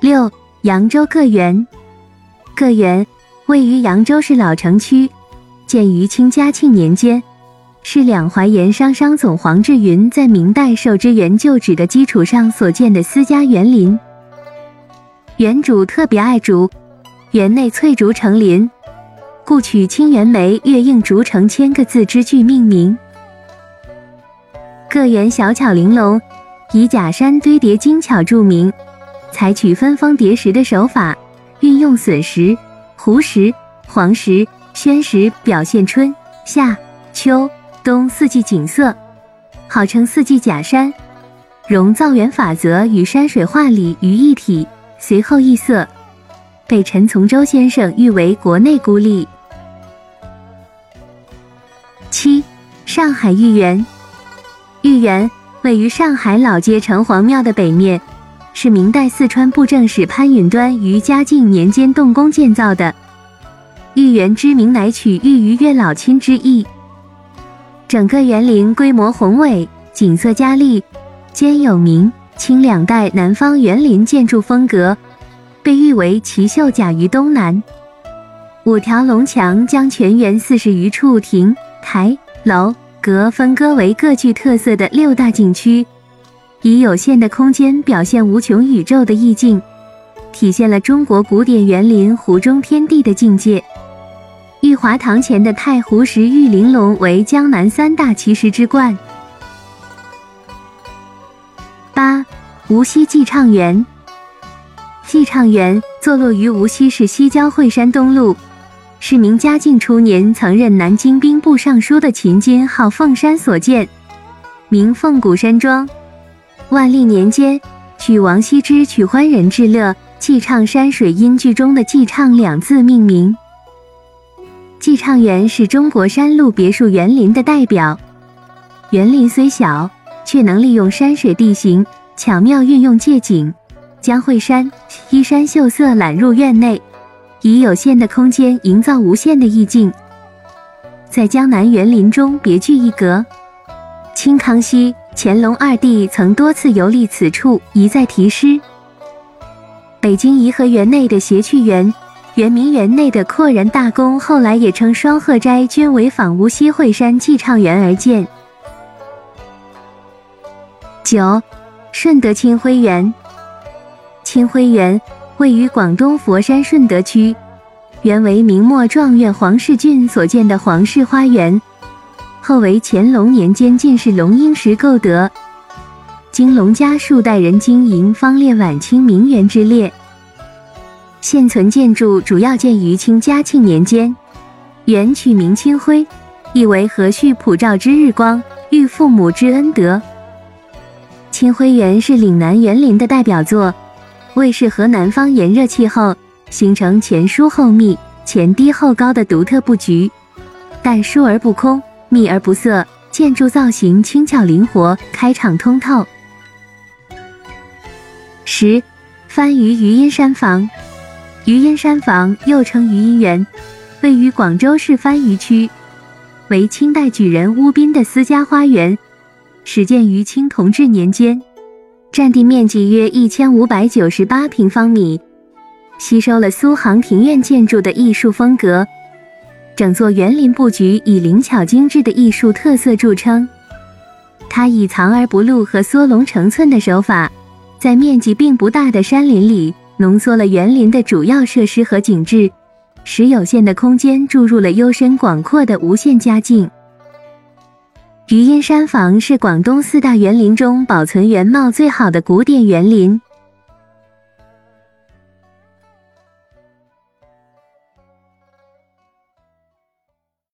六、扬州个园。个园位于扬州市老城区，建于清嘉庆年间，是两淮盐商商总黄志云在明代受之园旧址的基础上所建的私家园林。园主特别爱竹，园内翠竹成林，故取“清园梅月映竹成千”个字之句命名。个园小巧玲珑，以假山堆叠精巧著名。采取分封叠石的手法，运用笋石、湖石、黄石、宣石，表现春夏秋冬四季景色，号称四季假山。融造园法则与山水画理于一体，随后异色，被陈从周先生誉为国内孤立。七，上海豫园。豫园位于上海老街城隍庙的北面。是明代四川布政使潘允端于嘉靖年间动工建造的。豫园之名乃取豫于月老亲之意。整个园林规模宏伟，景色佳丽，兼有明清两代南方园林建筑风格，被誉为奇秀甲于东南。五条龙墙将全园四十余处亭台楼阁分割为各具特色的六大景区。以有限的空间表现无穷宇宙的意境，体现了中国古典园林湖中天地的境界。玉华堂前的太湖石玉玲珑为江南三大奇石之冠。八，无锡寄畅园。寄畅园坐落于无锡市西郊惠山东路，是明嘉靖初年曾任南京兵部尚书的秦金号凤山所建，名凤谷山庄。万历年间，取王羲之“取欢人至乐，寄畅山水”音句中的“寄畅”两字命名。寄畅园是中国山路别墅园林的代表。园林虽小，却能利用山水地形，巧妙运用借景，将惠山依山秀色揽入院内，以有限的空间营造无限的意境，在江南园林中别具一格。清康熙。乾隆二帝曾多次游历此处，一再题诗。北京颐和园内的谐趣园、圆明园内的阔然大宫，后来也称双鹤斋，均为仿无锡惠山寄畅园而建。九，顺德清晖园。清晖园位于广东佛山顺德区，原为明末状元黄世俊所建的皇室花园。后为乾隆年间进士龙英时购得，经龙家数代人经营，方列晚清名园之列。现存建筑主要建于清嘉庆年间，园取名清辉，意为和煦普照之日光，遇父母之恩德。清辉园是岭南园林的代表作，为适合南方炎热气候，形成前疏后密、前低后高的独特布局，但疏而不空。密而不涩，建筑造型轻巧灵活，开敞通透。十，番禺余荫山房。余荫山房又称余荫园，位于广州市番禺区，为清代举人邬宾的私家花园，始建于清同治年间，占地面积约一千五百九十八平方米，吸收了苏杭庭院建筑的艺术风格。整座园林布局以灵巧精致的艺术特色著称，它以藏而不露和缩龙成寸的手法，在面积并不大的山林里浓缩了园林的主要设施和景致，使有限的空间注入了幽深广阔的无限佳境。余荫山房是广东四大园林中保存原貌最好的古典园林。